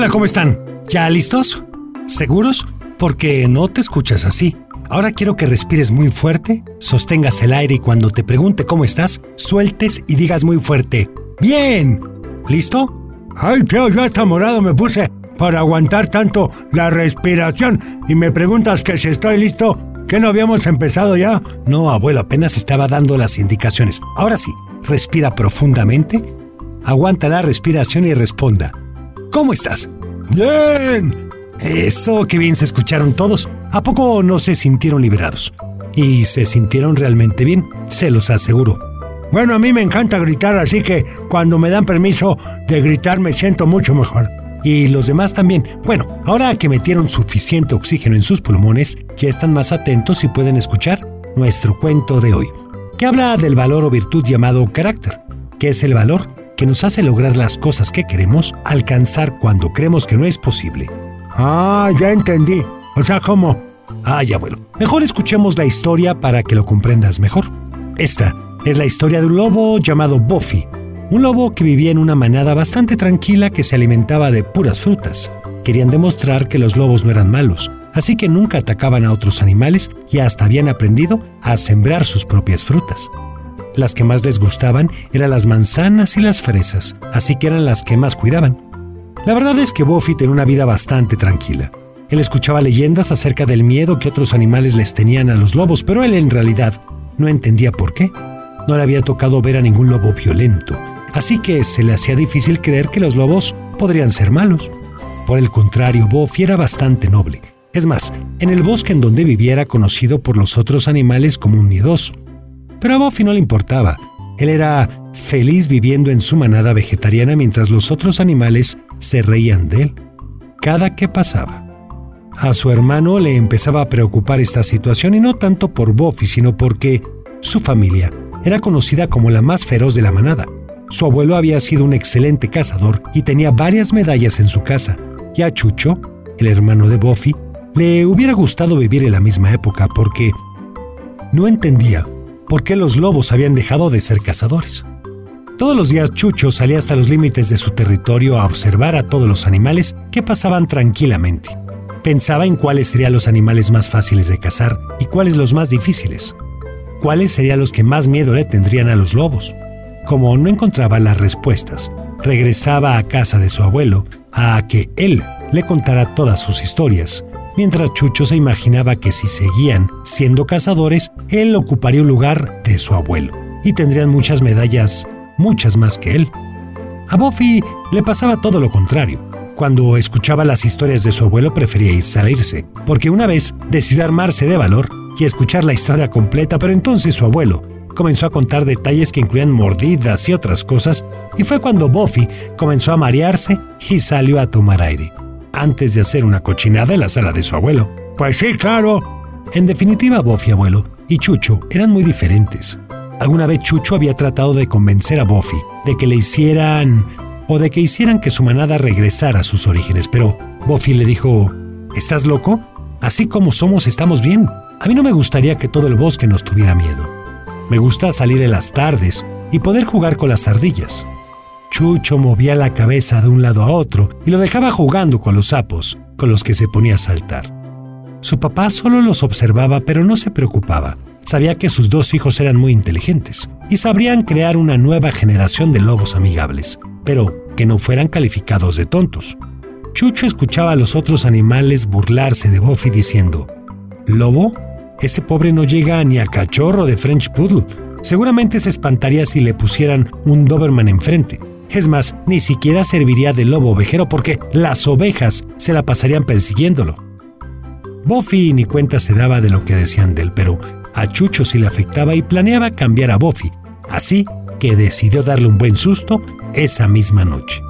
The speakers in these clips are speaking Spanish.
Hola, ¿cómo están? ¿Ya listos? ¿Seguros? Porque no te escuchas así. Ahora quiero que respires muy fuerte, sostengas el aire y cuando te pregunte cómo estás, sueltes y digas muy fuerte, ¡Bien! ¿Listo? Ay, tío, yo hasta morado me puse para aguantar tanto la respiración y me preguntas que si estoy listo, ¿que no habíamos empezado ya? No, abuelo, apenas estaba dando las indicaciones. Ahora sí, respira profundamente, aguanta la respiración y responda. ¿Cómo estás? Bien. Eso, qué bien se escucharon todos. ¿A poco no se sintieron liberados? Y se sintieron realmente bien, se los aseguro. Bueno, a mí me encanta gritar, así que cuando me dan permiso de gritar me siento mucho mejor. Y los demás también. Bueno, ahora que metieron suficiente oxígeno en sus pulmones, ya están más atentos y pueden escuchar nuestro cuento de hoy, que habla del valor o virtud llamado carácter, que es el valor que nos hace lograr las cosas que queremos alcanzar cuando creemos que no es posible. Ah, ya entendí. O sea, ¿cómo? Ah, ya bueno. Mejor escuchemos la historia para que lo comprendas mejor. Esta es la historia de un lobo llamado Buffy, un lobo que vivía en una manada bastante tranquila que se alimentaba de puras frutas. Querían demostrar que los lobos no eran malos, así que nunca atacaban a otros animales y hasta habían aprendido a sembrar sus propias frutas. Las que más les gustaban eran las manzanas y las fresas, así que eran las que más cuidaban. La verdad es que Buffy tenía una vida bastante tranquila. Él escuchaba leyendas acerca del miedo que otros animales les tenían a los lobos, pero él en realidad no entendía por qué. No le había tocado ver a ningún lobo violento, así que se le hacía difícil creer que los lobos podrían ser malos. Por el contrario, Buffy era bastante noble. Es más, en el bosque en donde vivía era conocido por los otros animales como un miedoso. Pero a Buffy no le importaba. Él era feliz viviendo en su manada vegetariana mientras los otros animales se reían de él. Cada que pasaba. A su hermano le empezaba a preocupar esta situación y no tanto por Buffy, sino porque su familia era conocida como la más feroz de la manada. Su abuelo había sido un excelente cazador y tenía varias medallas en su casa. Y a Chucho, el hermano de Buffy, le hubiera gustado vivir en la misma época porque no entendía por qué los lobos habían dejado de ser cazadores. Todos los días Chucho salía hasta los límites de su territorio a observar a todos los animales que pasaban tranquilamente. Pensaba en cuáles serían los animales más fáciles de cazar y cuáles los más difíciles. Cuáles serían los que más miedo le tendrían a los lobos. Como no encontraba las respuestas, regresaba a casa de su abuelo a que él le contara todas sus historias mientras Chucho se imaginaba que si seguían siendo cazadores, él ocuparía un lugar de su abuelo y tendrían muchas medallas, muchas más que él. A Buffy le pasaba todo lo contrario. Cuando escuchaba las historias de su abuelo prefería irse a irse, porque una vez decidió armarse de valor y escuchar la historia completa, pero entonces su abuelo comenzó a contar detalles que incluían mordidas y otras cosas, y fue cuando Buffy comenzó a marearse y salió a tomar aire antes de hacer una cochinada en la sala de su abuelo. Pues sí, claro. En definitiva, Buffy abuelo y Chucho eran muy diferentes. Alguna vez Chucho había tratado de convencer a Buffy de que le hicieran o de que hicieran que su manada regresara a sus orígenes, pero Buffy le dijo, ¿estás loco? Así como somos estamos bien. A mí no me gustaría que todo el bosque nos tuviera miedo. Me gusta salir en las tardes y poder jugar con las ardillas. Chucho movía la cabeza de un lado a otro y lo dejaba jugando con los sapos, con los que se ponía a saltar. Su papá solo los observaba pero no se preocupaba. Sabía que sus dos hijos eran muy inteligentes y sabrían crear una nueva generación de lobos amigables, pero que no fueran calificados de tontos. Chucho escuchaba a los otros animales burlarse de Buffy diciendo, ¿Lobo? Ese pobre no llega ni a cachorro de French Poodle. Seguramente se espantaría si le pusieran un Doberman enfrente. Es más, ni siquiera serviría de lobo ovejero porque las ovejas se la pasarían persiguiéndolo. Buffy ni cuenta se daba de lo que decían de él, pero a Chucho sí le afectaba y planeaba cambiar a Buffy, así que decidió darle un buen susto esa misma noche.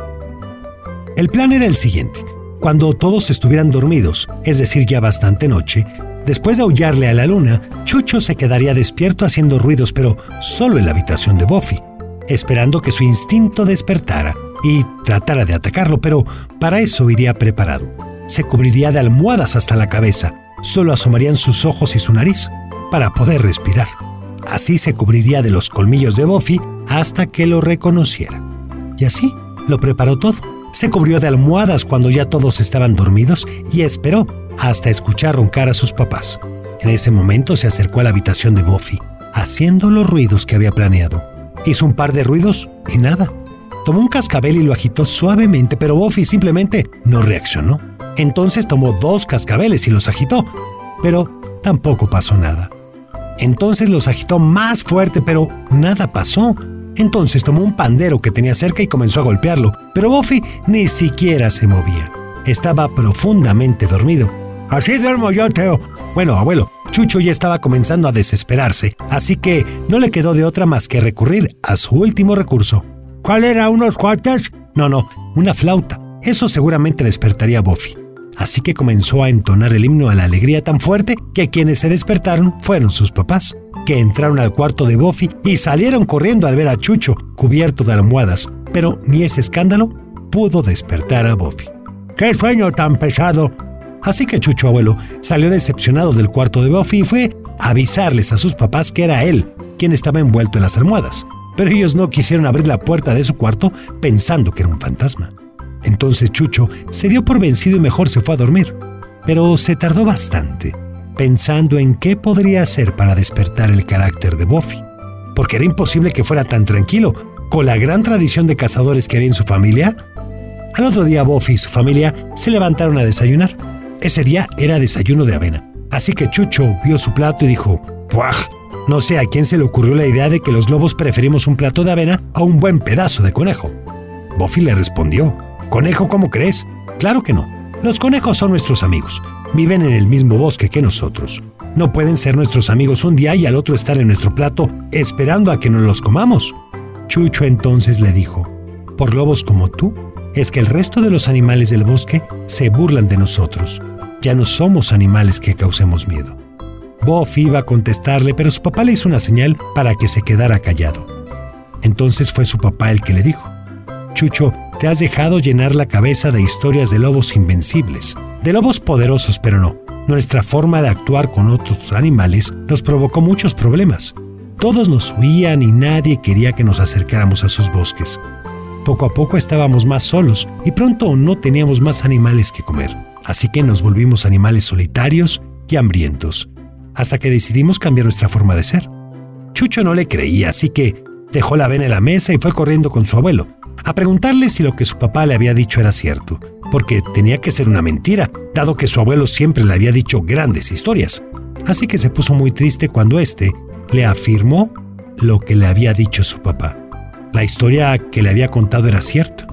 El plan era el siguiente. Cuando todos estuvieran dormidos, es decir, ya bastante noche, después de aullarle a la luna, Chucho se quedaría despierto haciendo ruidos, pero solo en la habitación de Buffy esperando que su instinto despertara y tratara de atacarlo, pero para eso iría preparado. Se cubriría de almohadas hasta la cabeza, solo asomarían sus ojos y su nariz para poder respirar. Así se cubriría de los colmillos de Buffy hasta que lo reconociera. Y así lo preparó todo. se cubrió de almohadas cuando ya todos estaban dormidos y esperó hasta escuchar roncar a sus papás. En ese momento se acercó a la habitación de Buffy, haciendo los ruidos que había planeado. Hizo un par de ruidos y nada. Tomó un cascabel y lo agitó suavemente, pero Buffy simplemente no reaccionó. Entonces tomó dos cascabeles y los agitó, pero tampoco pasó nada. Entonces los agitó más fuerte, pero nada pasó. Entonces tomó un pandero que tenía cerca y comenzó a golpearlo, pero Buffy ni siquiera se movía. Estaba profundamente dormido. Así duermo yo, Teo. Bueno, abuelo, Chucho ya estaba comenzando a desesperarse, así que no le quedó de otra más que recurrir a su último recurso. ¿Cuál era? ¿Unos cuates? No, no, una flauta. Eso seguramente despertaría a Buffy. Así que comenzó a entonar el himno a la alegría tan fuerte que quienes se despertaron fueron sus papás, que entraron al cuarto de Buffy y salieron corriendo al ver a Chucho cubierto de almohadas, pero ni ese escándalo pudo despertar a Buffy. ¡Qué sueño tan pesado! Así que Chucho abuelo salió decepcionado del cuarto de Buffy y fue a avisarles a sus papás que era él quien estaba envuelto en las almohadas, pero ellos no quisieron abrir la puerta de su cuarto pensando que era un fantasma. Entonces Chucho se dio por vencido y mejor se fue a dormir. Pero se tardó bastante, pensando en qué podría hacer para despertar el carácter de Buffy. Porque era imposible que fuera tan tranquilo, con la gran tradición de cazadores que había en su familia. Al otro día Buffy y su familia se levantaron a desayunar. Ese día era desayuno de avena. Así que Chucho vio su plato y dijo, ¡Puaj! No sé a quién se le ocurrió la idea de que los lobos preferimos un plato de avena a un buen pedazo de conejo. Buffy le respondió, ¿Conejo cómo crees? Claro que no. Los conejos son nuestros amigos. Viven en el mismo bosque que nosotros. No pueden ser nuestros amigos un día y al otro estar en nuestro plato esperando a que nos los comamos. Chucho entonces le dijo, por lobos como tú, es que el resto de los animales del bosque se burlan de nosotros. Ya no somos animales que causemos miedo. Buffy iba a contestarle, pero su papá le hizo una señal para que se quedara callado. Entonces fue su papá el que le dijo, Chucho, te has dejado llenar la cabeza de historias de lobos invencibles, de lobos poderosos, pero no. Nuestra forma de actuar con otros animales nos provocó muchos problemas. Todos nos huían y nadie quería que nos acercáramos a sus bosques. Poco a poco estábamos más solos y pronto no teníamos más animales que comer. Así que nos volvimos animales solitarios y hambrientos, hasta que decidimos cambiar nuestra forma de ser. Chucho no le creía, así que dejó la vena en la mesa y fue corriendo con su abuelo, a preguntarle si lo que su papá le había dicho era cierto, porque tenía que ser una mentira, dado que su abuelo siempre le había dicho grandes historias. Así que se puso muy triste cuando éste le afirmó lo que le había dicho su papá. La historia que le había contado era cierta.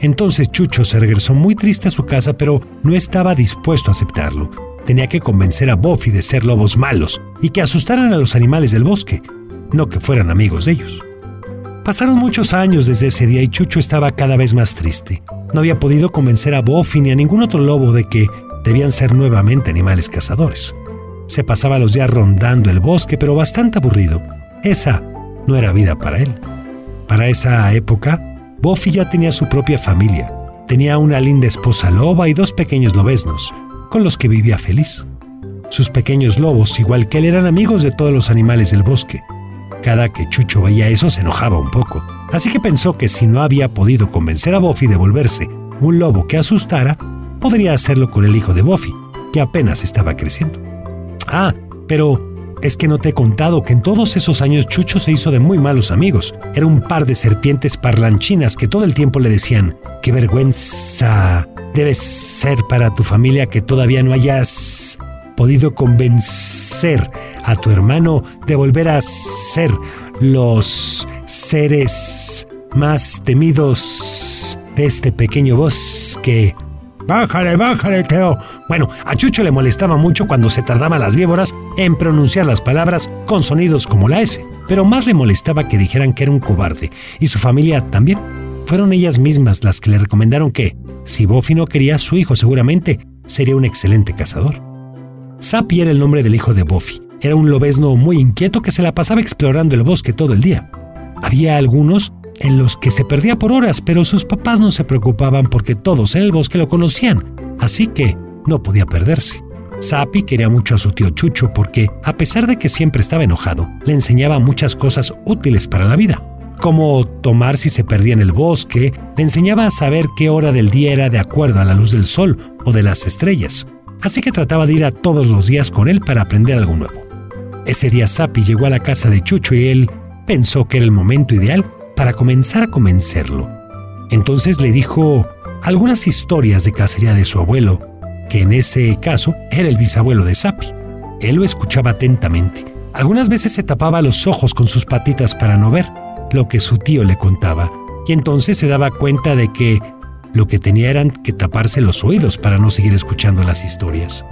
Entonces Chucho se regresó muy triste a su casa, pero no estaba dispuesto a aceptarlo. Tenía que convencer a Buffy de ser lobos malos y que asustaran a los animales del bosque, no que fueran amigos de ellos. Pasaron muchos años desde ese día y Chucho estaba cada vez más triste. No había podido convencer a Buffy ni a ningún otro lobo de que debían ser nuevamente animales cazadores. Se pasaba los días rondando el bosque, pero bastante aburrido. Esa no era vida para él. Para esa época, Buffy ya tenía su propia familia. Tenía una linda esposa loba y dos pequeños lobesnos, con los que vivía feliz. Sus pequeños lobos, igual que él, eran amigos de todos los animales del bosque. Cada que Chucho veía eso se enojaba un poco, así que pensó que si no había podido convencer a Buffy de volverse un lobo que asustara, podría hacerlo con el hijo de Buffy, que apenas estaba creciendo. Ah, pero es que no te he contado que en todos esos años Chucho se hizo de muy malos amigos. Era un par de serpientes parlanchinas que todo el tiempo le decían, qué vergüenza debe ser para tu familia que todavía no hayas podido convencer a tu hermano de volver a ser los seres más temidos de este pequeño bosque. Bájale, bájale, Teo. Bueno, a Chucho le molestaba mucho cuando se tardaban las víboras en pronunciar las palabras con sonidos como la S, pero más le molestaba que dijeran que era un cobarde, y su familia también. Fueron ellas mismas las que le recomendaron que, si Buffy no quería, su hijo seguramente sería un excelente cazador. Sapi era el nombre del hijo de Buffy. Era un lobesno muy inquieto que se la pasaba explorando el bosque todo el día. Había algunos en los que se perdía por horas, pero sus papás no se preocupaban porque todos en el bosque lo conocían, así que no podía perderse. Sapi quería mucho a su tío Chucho porque, a pesar de que siempre estaba enojado, le enseñaba muchas cosas útiles para la vida, como tomar si se perdía en el bosque, le enseñaba a saber qué hora del día era de acuerdo a la luz del sol o de las estrellas, así que trataba de ir a todos los días con él para aprender algo nuevo. Ese día Sapi llegó a la casa de Chucho y él pensó que era el momento ideal para comenzar a convencerlo. Entonces le dijo algunas historias de cacería de su abuelo, en ese caso era el bisabuelo de Sapi. Él lo escuchaba atentamente. Algunas veces se tapaba los ojos con sus patitas para no ver lo que su tío le contaba, y entonces se daba cuenta de que lo que tenía eran que taparse los oídos para no seguir escuchando las historias.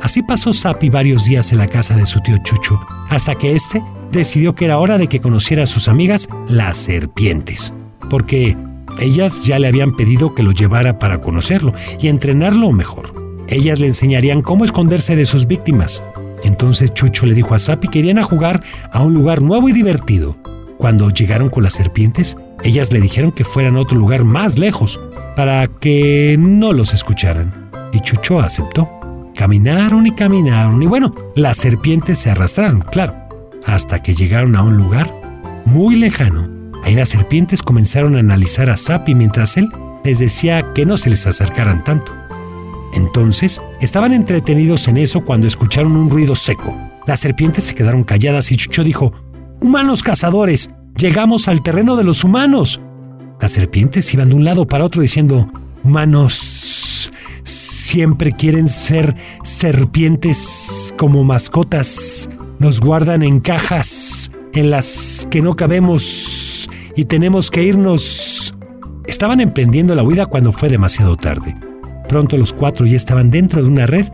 Así pasó Sapi varios días en la casa de su tío Chucho, hasta que éste decidió que era hora de que conociera a sus amigas las serpientes, porque ellas ya le habían pedido que lo llevara para conocerlo y entrenarlo mejor. Ellas le enseñarían cómo esconderse de sus víctimas. Entonces Chucho le dijo a Sapi que irían a jugar a un lugar nuevo y divertido. Cuando llegaron con las serpientes, ellas le dijeron que fueran a otro lugar más lejos, para que no los escucharan. Y Chucho aceptó. Caminaron y caminaron, y bueno, las serpientes se arrastraron, claro, hasta que llegaron a un lugar muy lejano. Ahí las serpientes comenzaron a analizar a Sapi mientras él les decía que no se les acercaran tanto. Entonces, estaban entretenidos en eso cuando escucharon un ruido seco. Las serpientes se quedaron calladas y Chucho dijo, Humanos cazadores, llegamos al terreno de los humanos. Las serpientes iban de un lado para otro diciendo, Humanos siempre quieren ser serpientes como mascotas. Nos guardan en cajas en las que no cabemos y tenemos que irnos. Estaban emprendiendo la huida cuando fue demasiado tarde. Pronto los cuatro ya estaban dentro de una red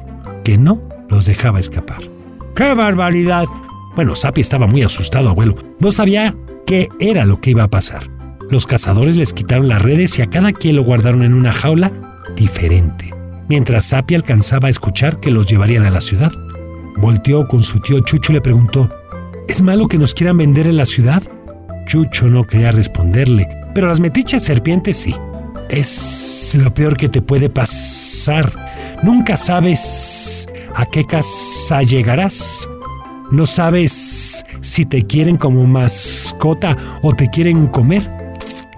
que no los dejaba escapar. ¡Qué barbaridad! Bueno, Sapi estaba muy asustado, abuelo. No sabía qué era lo que iba a pasar. Los cazadores les quitaron las redes y a cada quien lo guardaron en una jaula diferente, mientras Sapi alcanzaba a escuchar que los llevarían a la ciudad. Volteó con su tío Chucho y le preguntó, ¿Es malo que nos quieran vender en la ciudad? Chucho no quería responderle, pero las metichas serpientes sí. Es lo peor que te puede pasar. Nunca sabes a qué casa llegarás. No sabes si te quieren como mascota o te quieren comer.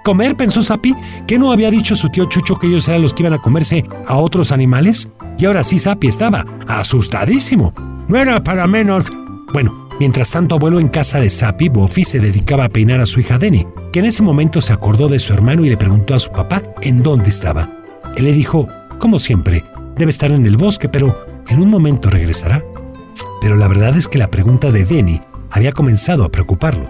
¿Comer? pensó Sapi. ¿Qué no había dicho su tío Chucho que ellos eran los que iban a comerse a otros animales? Y ahora sí Sapi estaba asustadísimo. No era para menos. Bueno, mientras tanto abuelo en casa de Sapi, Buffy se dedicaba a peinar a su hija Denny, que en ese momento se acordó de su hermano y le preguntó a su papá en dónde estaba. Él le dijo, como siempre, debe estar en el bosque, pero en un momento regresará. Pero la verdad es que la pregunta de Denny había comenzado a preocuparlo.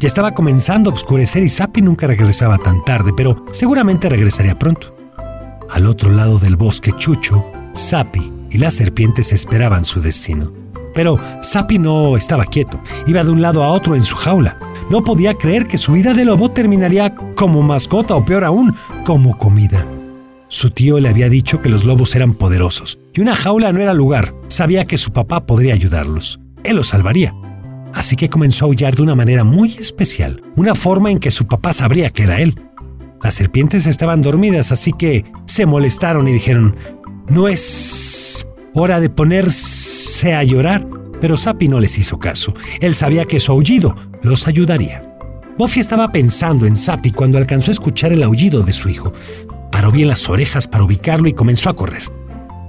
Ya estaba comenzando a oscurecer y Sapi nunca regresaba tan tarde, pero seguramente regresaría pronto. Al otro lado del bosque, Chucho, Sapi y las serpientes esperaban su destino. Pero Sapi no estaba quieto, iba de un lado a otro en su jaula. No podía creer que su vida de lobo terminaría como mascota o peor aún, como comida. Su tío le había dicho que los lobos eran poderosos y una jaula no era lugar. Sabía que su papá podría ayudarlos. Él los salvaría. Así que comenzó a aullar de una manera muy especial, una forma en que su papá sabría que era él. Las serpientes estaban dormidas, así que se molestaron y dijeron, no es hora de ponerse a llorar. Pero Sapi no les hizo caso. Él sabía que su aullido los ayudaría. Buffy estaba pensando en Sapi cuando alcanzó a escuchar el aullido de su hijo paró bien las orejas para ubicarlo y comenzó a correr.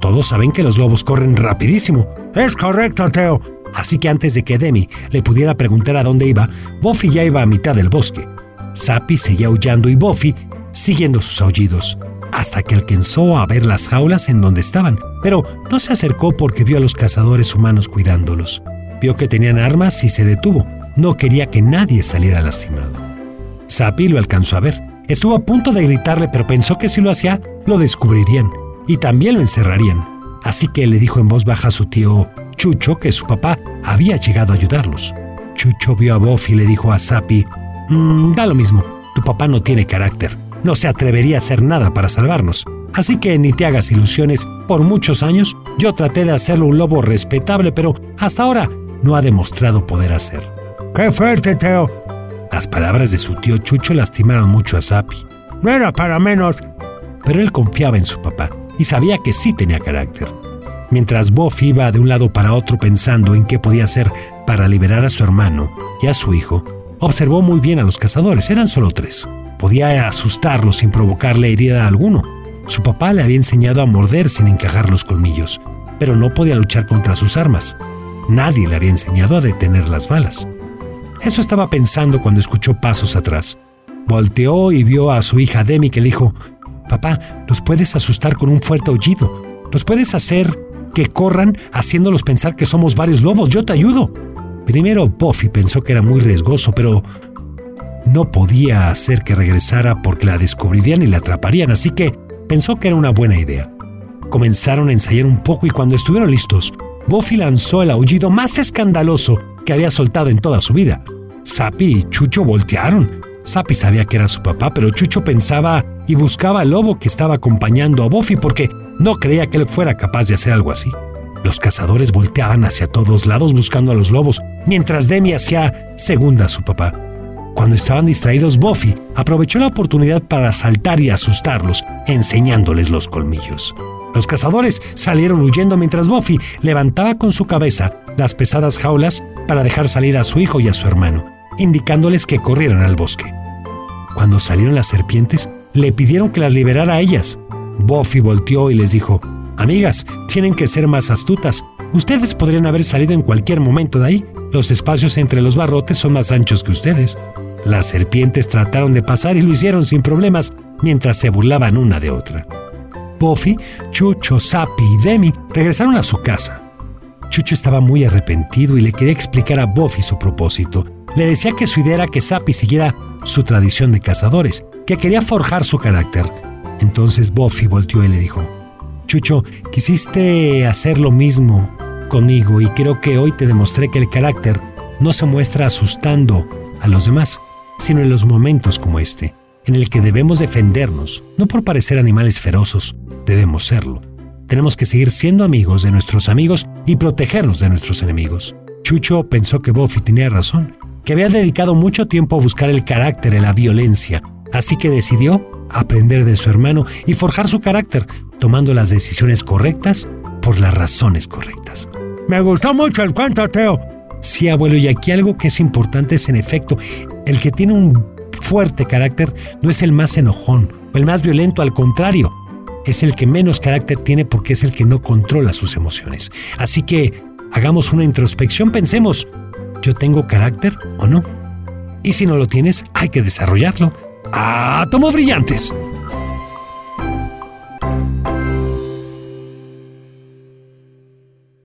Todos saben que los lobos corren rapidísimo. Es correcto, Teo. Así que antes de que Demi le pudiera preguntar a dónde iba, Buffy ya iba a mitad del bosque. Sappy seguía aullando y Buffy siguiendo sus aullidos, hasta que alcanzó a ver las jaulas en donde estaban, pero no se acercó porque vio a los cazadores humanos cuidándolos. Vio que tenían armas y se detuvo. No quería que nadie saliera lastimado. Sappy lo alcanzó a ver Estuvo a punto de gritarle, pero pensó que si lo hacía, lo descubrirían y también lo encerrarían. Así que le dijo en voz baja a su tío Chucho que su papá había llegado a ayudarlos. Chucho vio a Buffy y le dijo a Sapi, mm, da lo mismo, tu papá no tiene carácter, no se atrevería a hacer nada para salvarnos. Así que ni te hagas ilusiones, por muchos años yo traté de hacerlo un lobo respetable, pero hasta ahora no ha demostrado poder hacer. ¡Qué fuerte, Teo! Las palabras de su tío Chucho lastimaron mucho a Sapi. No era para menos. Pero él confiaba en su papá y sabía que sí tenía carácter. Mientras Buffy iba de un lado para otro pensando en qué podía hacer para liberar a su hermano y a su hijo, observó muy bien a los cazadores. Eran solo tres. Podía asustarlo sin provocarle herida alguno. Su papá le había enseñado a morder sin encajar los colmillos, pero no podía luchar contra sus armas. Nadie le había enseñado a detener las balas. Eso estaba pensando cuando escuchó pasos atrás. Volteó y vio a su hija Demi que le dijo, Papá, los puedes asustar con un fuerte aullido. Los puedes hacer que corran haciéndolos pensar que somos varios lobos. Yo te ayudo. Primero Buffy pensó que era muy riesgoso, pero no podía hacer que regresara porque la descubrirían y la atraparían, así que pensó que era una buena idea. Comenzaron a ensayar un poco y cuando estuvieron listos, Buffy lanzó el aullido más escandaloso que había soltado en toda su vida. Sapi y Chucho voltearon. Sapi sabía que era su papá, pero Chucho pensaba y buscaba al lobo que estaba acompañando a Buffy porque no creía que él fuera capaz de hacer algo así. Los cazadores volteaban hacia todos lados buscando a los lobos, mientras Demi hacía segunda a su papá. Cuando estaban distraídos, Buffy aprovechó la oportunidad para saltar y asustarlos, enseñándoles los colmillos. Los cazadores salieron huyendo mientras Buffy levantaba con su cabeza las pesadas jaulas para dejar salir a su hijo y a su hermano, indicándoles que corrieran al bosque. Cuando salieron las serpientes, le pidieron que las liberara a ellas. Buffy volteó y les dijo, Amigas, tienen que ser más astutas. Ustedes podrían haber salido en cualquier momento de ahí. Los espacios entre los barrotes son más anchos que ustedes. Las serpientes trataron de pasar y lo hicieron sin problemas mientras se burlaban una de otra. Buffy, Chucho, Sapi y Demi regresaron a su casa. Chucho estaba muy arrepentido y le quería explicar a Buffy su propósito. Le decía que su idea era que Sapi siguiera su tradición de cazadores, que quería forjar su carácter. Entonces Buffy volteó y le dijo, Chucho, quisiste hacer lo mismo conmigo y creo que hoy te demostré que el carácter no se muestra asustando a los demás, sino en los momentos como este en el que debemos defendernos, no por parecer animales feroces, debemos serlo. Tenemos que seguir siendo amigos de nuestros amigos y protegernos de nuestros enemigos. Chucho pensó que Buffy tenía razón, que había dedicado mucho tiempo a buscar el carácter en la violencia, así que decidió aprender de su hermano y forjar su carácter, tomando las decisiones correctas por las razones correctas. Me gustó mucho el cuento, Teo. Sí, abuelo, y aquí algo que es importante es en efecto, el que tiene un fuerte carácter no es el más enojón o el más violento, al contrario, es el que menos carácter tiene porque es el que no controla sus emociones. Así que hagamos una introspección, pensemos, ¿yo tengo carácter o no? Y si no lo tienes, hay que desarrollarlo. ¡Ah, tomo brillantes!